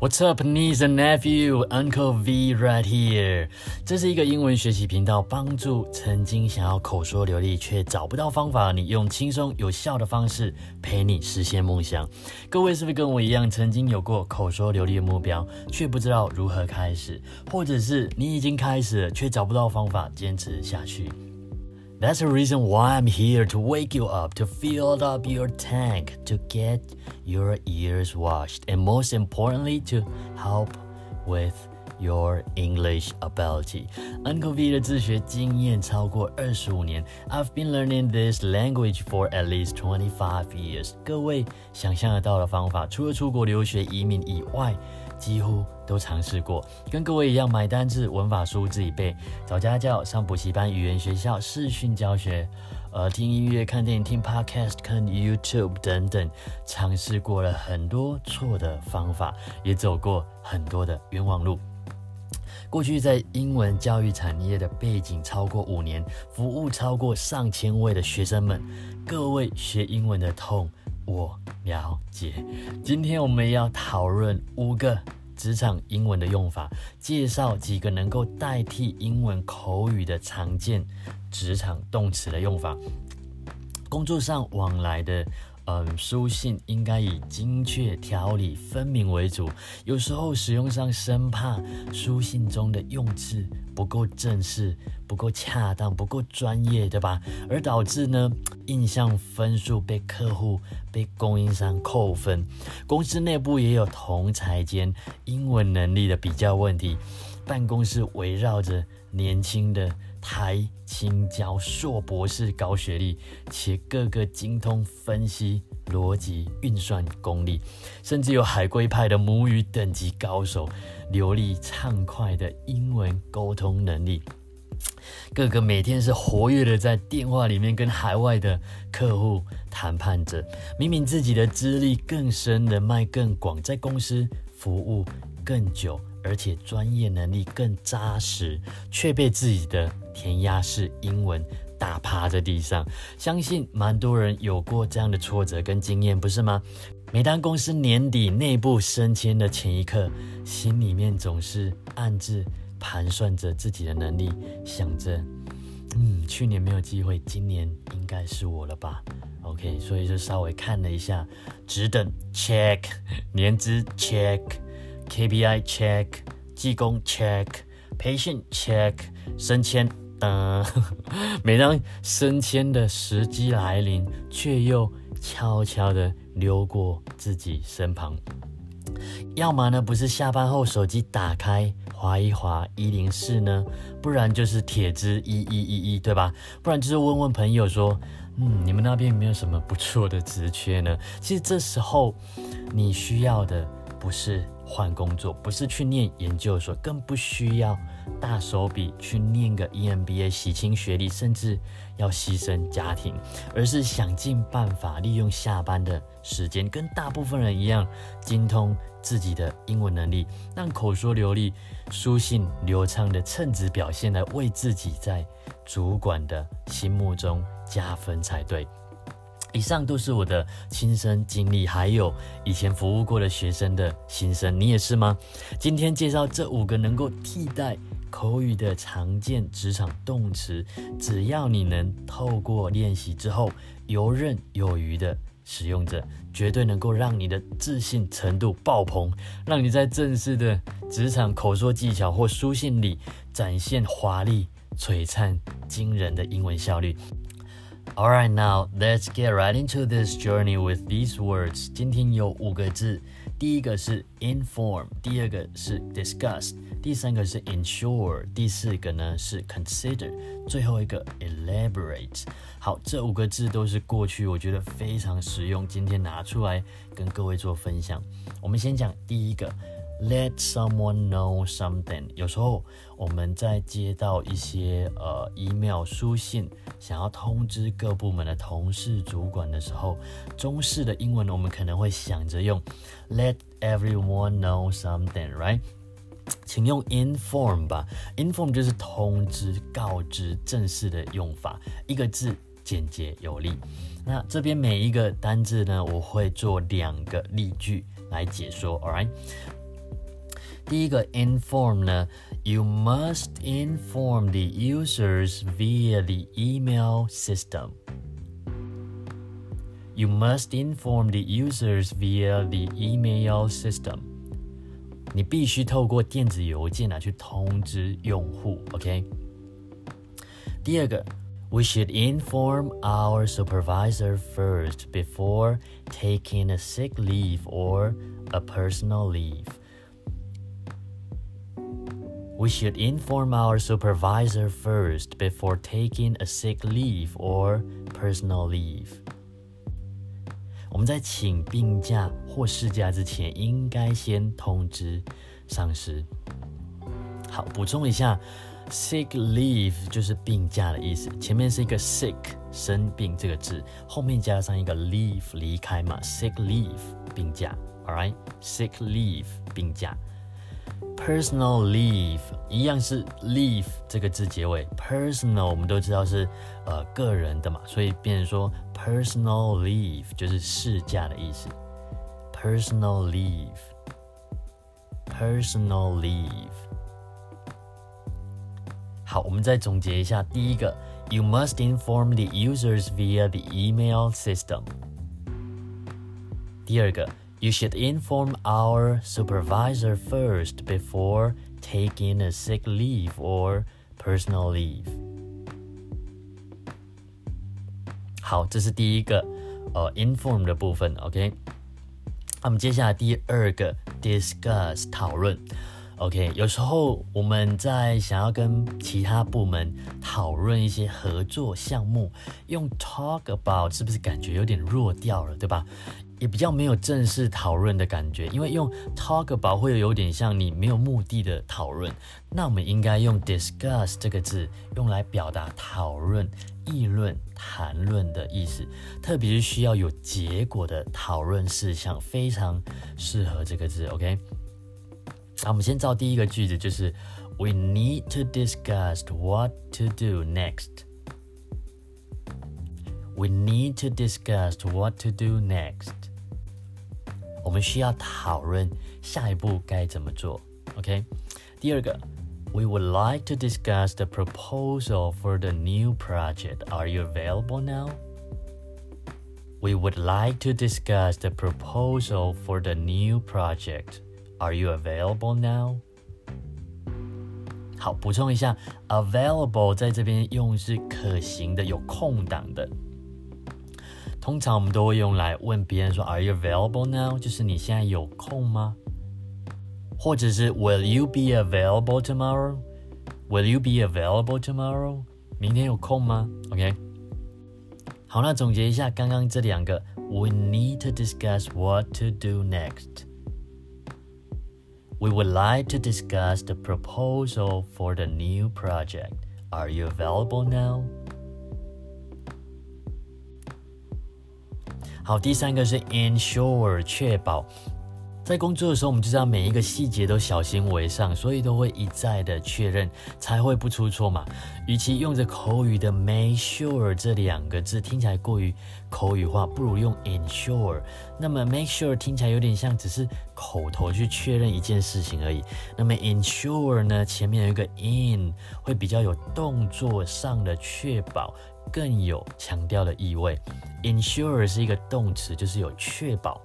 What's up, niece and nephew? Uncle V right here. 这是一个英文学习频道，帮助曾经想要口说流利却找不到方法，你用轻松有效的方式陪你实现梦想。各位是不是跟我一样，曾经有过口说流利的目标，却不知道如何开始，或者是你已经开始了，却找不到方法坚持下去 ？That's the reason why I'm here to wake you up, to fill up your tank, to get your ears washed, and most importantly, to help with your English ability. Uncle V 的自学经验超过二十五年，I've been learning this language for at least twenty five years. 各位想象得到的方法，除了出国留学、移民以外，几乎 都尝试过，跟各位一样买单字、文法书自己背，找家教、上补习班、语言学校、视讯教学，呃，听音乐、看电影、听 podcast、看 YouTube 等等，尝试过了很多错的方法，也走过很多的冤枉路。过去在英文教育产业的背景超过五年，服务超过上千位的学生们，各位学英文的痛。我了解。今天我们要讨论五个职场英文的用法，介绍几个能够代替英文口语的常见职场动词的用法。工作上往来的。嗯，书信应该以精确、条理分明为主。有时候使用上，生怕书信中的用字不够正式、不够恰当、不够专业，对吧？而导致呢，印象分数被客户、被供应商扣分。公司内部也有同才间英文能力的比较问题。办公室围绕着年轻的。台青教硕博士高学历，且个个精通分析、逻辑、运算功力，甚至有海归派的母语等级高手，流利畅快的英文沟通能力，个个每天是活跃的在电话里面跟海外的客户谈判着。明明自己的资历更深，人脉更广，在公司服务更久。而且专业能力更扎实，却被自己的填鸭式英文打趴在地上。相信蛮多人有过这样的挫折跟经验，不是吗？每当公司年底内部升迁的前一刻，心里面总是暗自盘算着自己的能力，想着，嗯，去年没有机会，今年应该是我了吧？OK，所以就稍微看了一下，只等 check，年资 check。KPI check，技工 check，培训 check，升迁等。每当升迁的时机来临，却又悄悄地溜过自己身旁。要么呢，不是下班后手机打开划一划一零四呢，不然就是帖子一一一一，对吧？不然就是问问朋友说，嗯，你们那边有没有什么不错的职缺呢？其实这时候你需要的不是。换工作不是去念研究所，更不需要大手笔去念个 EMBA 洗清学历，甚至要牺牲家庭，而是想尽办法利用下班的时间，跟大部分人一样精通自己的英文能力，让口说流利、书信流畅的称职表现，来为自己在主管的心目中加分才对。以上都是我的亲身经历，还有以前服务过的学生的心声，你也是吗？今天介绍这五个能够替代口语的常见职场动词，只要你能透过练习之后游刃有余的使用着，绝对能够让你的自信程度爆棚，让你在正式的职场口说技巧或书信里展现华丽、璀璨、惊人的英文效率。All right, now let's get right into this journey with these words. 今天有五个字，第一个是 inform，第二个是 discuss，第三个是 ensure，第四个呢是 consider，最后一个 elaborate。好，这五个字都是过去我觉得非常实用，今天拿出来跟各位做分享。我们先讲第一个。Let someone know something。有时候我们在接到一些呃 email 书信，想要通知各部门的同事主管的时候，中式的英文我们可能会想着用 Let everyone know something，right？请用 inform 吧，inform 就是通知、告知、正式的用法，一个字简洁有力。那这边每一个单字呢，我会做两个例句来解说，alright？第一个 inform 呢，you must inform the users via the email system. You must inform the users via the email system. 你必须透过电子邮件啊去通知用户，OK？第二个，We should inform our supervisor first before taking a sick leave or a personal leave. We should inform our supervisor first before taking a sick leave or personal leave. 我们在请病假或事假之前，应该先通知上司。好，补充一下，sick leave 就是病假的意思，前面是一个 sick 生病这个字，后面加上一个 leave 离开嘛，sick leave 病假，all right，sick leave 病假。 Personal leave 一样是 leave 这个字结尾，personal 我们都知道是呃个人的嘛，所以变成说 personal leave 就是事假的意思。Personal leave，personal leave。好，我们再总结一下，第一个，you must inform the users via the email system。第二个。 You should inform our supervisor first before taking a sick leave or personal leave. 好，这是第一个呃 inform 的部分，OK。那么接下来第二个 discuss 讨论，OK。有时候我们在想要跟其他部门讨论一些合作项目，用 talk about 是不是感觉有点弱掉了，对吧？也比较没有正式讨论的感觉，因为用 talk about 会有点像你没有目的的讨论。那我们应该用 discuss 这个字，用来表达讨论、议论、谈论的意思，特别是需要有结果的讨论事项，非常适合这个字。OK，那我们先造第一个句子，就是 We need to discuss what to do next. We need to discuss what to do next. 我们需要讨论下一步该怎么做。OK，第二个，We would like to discuss the proposal for the new project. Are you available now? We would like to discuss the proposal for the new project. Are you available now? 好，补充一下，available 在这边用是可行的、有空档的。 通常我们都会用来问别人说，Are you available now？就是你现在有空吗？或者是 Will you be available tomorrow？Will you be available tomorrow？明天有空吗？OK。好，那总结一下刚刚这两个，We need to discuss what to do next. We would like to discuss the proposal for the new project. Are you available now? 好，第三个是 ensure 确保，在工作的时候，我们就知道每一个细节都小心为上，所以都会一再的确认，才会不出错嘛。与其用着口语的 make sure 这两个字听起来过于口语化，不如用 ensure。那么 make sure 听起来有点像只是口头去确认一件事情而已。那么 ensure 呢，前面有一个 in，会比较有动作上的确保。更有强调的意味。Ensure 是一个动词，就是有确保、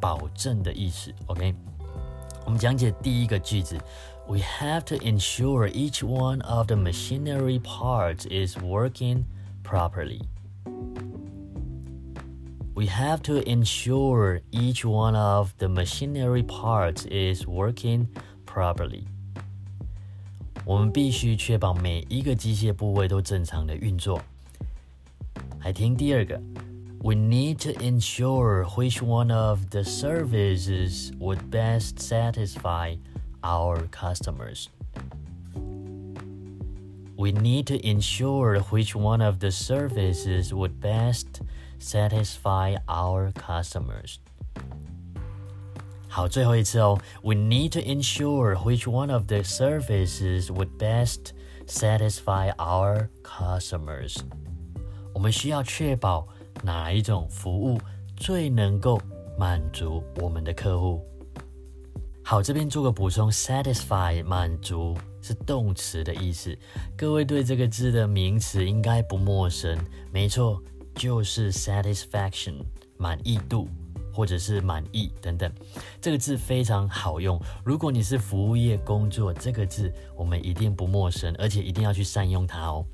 保证的意思。OK，我们讲解第一个句子：We have to ensure each one of the machinery parts is working properly. We have to ensure each one of the machinery parts is working properly. 我们必须确保每一个机械部位都正常的运作。 来听第二个。We need to ensure which one of the services would best satisfy our customers. We need to ensure which one of the services would best satisfy our customers. 好，最后一次哦。We need to ensure which one of the services would best satisfy our customers. 我们需要确保哪一种服务最能够满足我们的客户。好，这边做个补充，satisfy 满足是动词的意思。各位对这个字的名词应该不陌生，没错，就是 satisfaction，满意度或者是满意等等。这个字非常好用，如果你是服务业工作，这个字我们一定不陌生，而且一定要去善用它哦。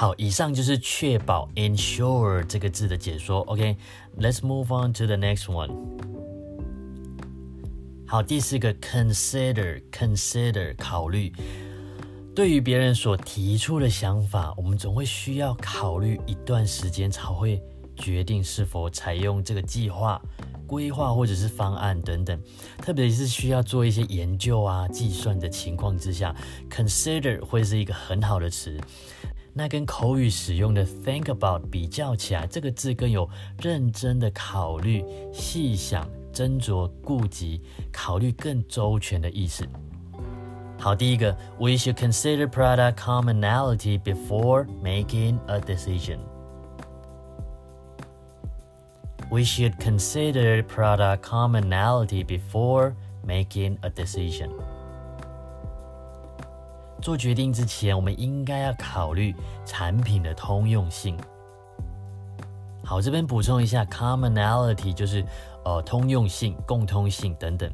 好，以上就是确保 ensure 这个字的解说。OK，let's move on to the next one。好，第四个 consider consider 考虑，对于别人所提出的想法，我们总会需要考虑一段时间，才会决定是否采用这个计划、规划或者是方案等等。特别是需要做一些研究啊、计算的情况之下，consider 会是一个很好的词。那跟口语使用的 think about 比较起来，这个字更有认真的考虑、细想、斟酌、顾及、考虑更周全的意思。好，第一个，We should consider product commonality before making a decision. We should consider product commonality before making a decision. 做决定之前，我们应该要考虑产品的通用性。好，这边补充一下，commonality 就是呃通用性、共通性等等。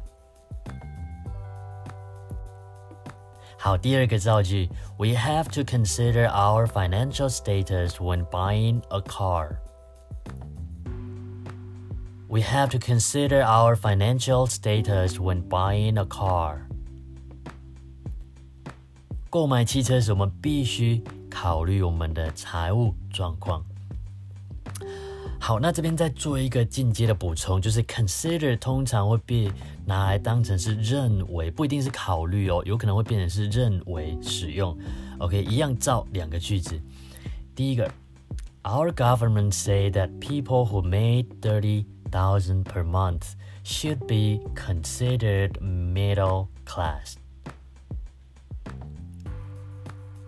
好，第二个造句，We have to consider our financial status when buying a car. We have to consider our financial status when buying a car. 购买汽车时，我们必须考虑我们的财务状况。好，那这边再做一个进阶的补充，就是 consider 通常会被拿来当成是认为，不一定是考虑哦，有可能会变成是认为使用。OK，一样造两个句子。第一个，Our government say that people who made thirty thousand per month should be considered middle class.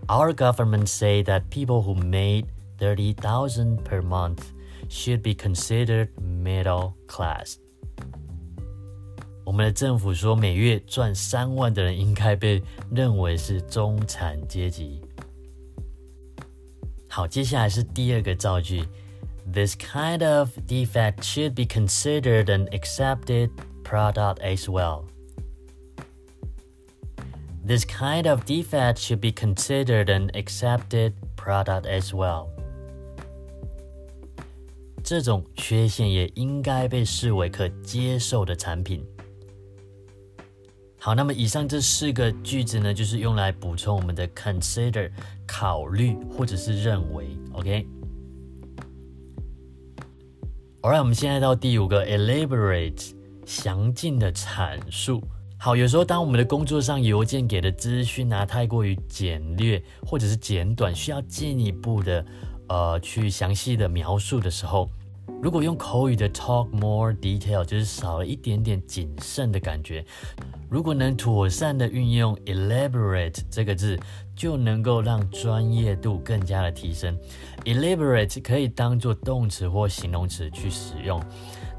Our government say that people who made 30,000 per month should be considered middle class. 我们的政府说，每月赚三万的人应该被认为是中产阶级。好，接下来是第二个造句。This kind of defect should be considered an accepted product as well. This kind of defect should be considered an accepted product as well. 这种缺陷也应该被视为可接受的产品。好，那么以上这四个句子呢，就是用来补充我们的 consider 考虑或者是认为。OK。Alright，我们现在到第五个 elaborate 详尽的阐述。 好，有时候当我们的工作上邮件给的资讯啊太过于简略或者是简短，需要进一步的呃去详细的描述的时候，如果用口语的 talk more detail，就是少了一点点谨慎的感觉。如果能妥善的运用 elaborate 这个字，就能够让专业度更加的提升。elaborate 可以当做动词或形容词去使用。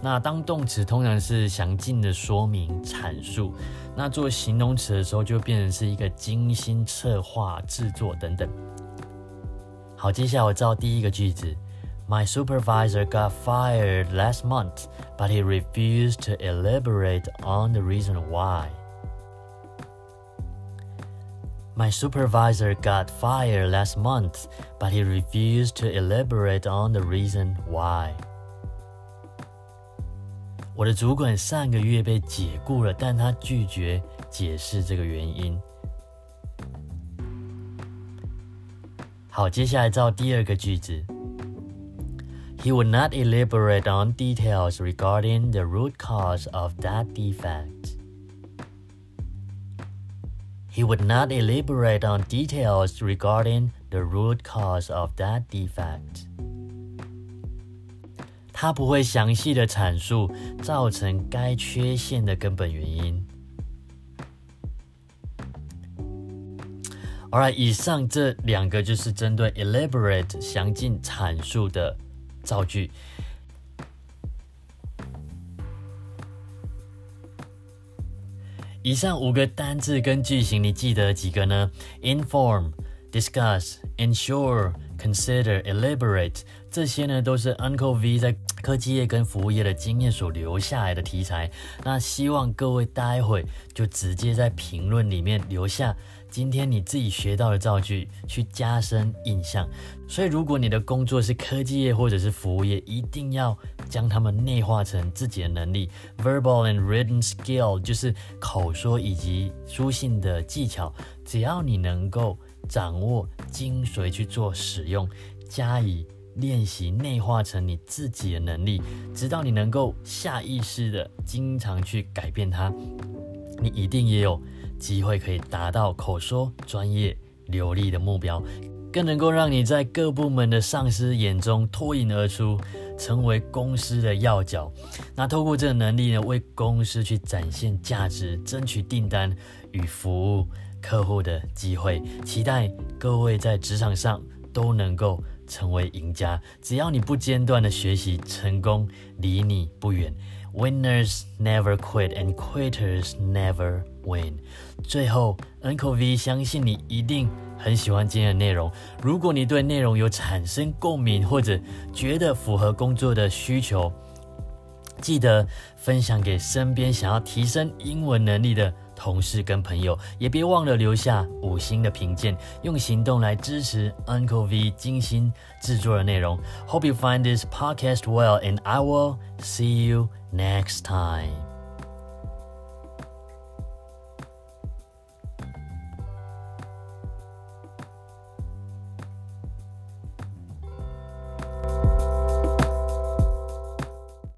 那当动词通常是详尽的说明、阐述，那做形容词的时候就变成是一个精心策划、制作等等。好，接下来我造第一个句子：My supervisor got fired last month, but he refused to elaborate on the reason why. My supervisor got fired last month, but he refused to elaborate on the reason why. 我的主管上个月被解雇了，但他拒绝解释这个原因。好，接下来造第二个句子。He would not elaborate on details regarding the root cause of that defect. He would not elaborate on details regarding the root cause of that defect. 它不会详细的阐述造成该缺陷的根本原因。Alright，以上这两个就是针对 elaborate 详尽阐述的造句。以上五个单字跟句型，你记得几个呢？Inform。Discuss, ensure, consider, elaborate，这些呢都是 Uncle V 在科技业跟服务业的经验所留下来的题材。那希望各位待会就直接在评论里面留下今天你自己学到的造句，去加深印象。所以如果你的工作是科技业或者是服务业，一定要将它们内化成自己的能力。Verbal and written skill 就是口说以及书信的技巧，只要你能够。掌握精髓去做使用，加以练习，内化成你自己的能力，直到你能够下意识的经常去改变它，你一定也有机会可以达到口说专业流利的目标，更能够让你在各部门的上司眼中脱颖而出，成为公司的要角。那透过这个能力呢，为公司去展现价值，争取订单与服务。客户的机会，期待各位在职场上都能够成为赢家。只要你不间断的学习，成功离你不远。Winners never quit and quitters never win。最后，Uncle V 相信你一定很喜欢今天的内容。如果你对内容有产生共鸣，或者觉得符合工作的需求，记得分享给身边想要提升英文能力的。同事跟朋友也别忘了留下五星的评鉴，用行动来支持 Uncle V 精心制作的内容。Hope you find this podcast well, and I will see you next time.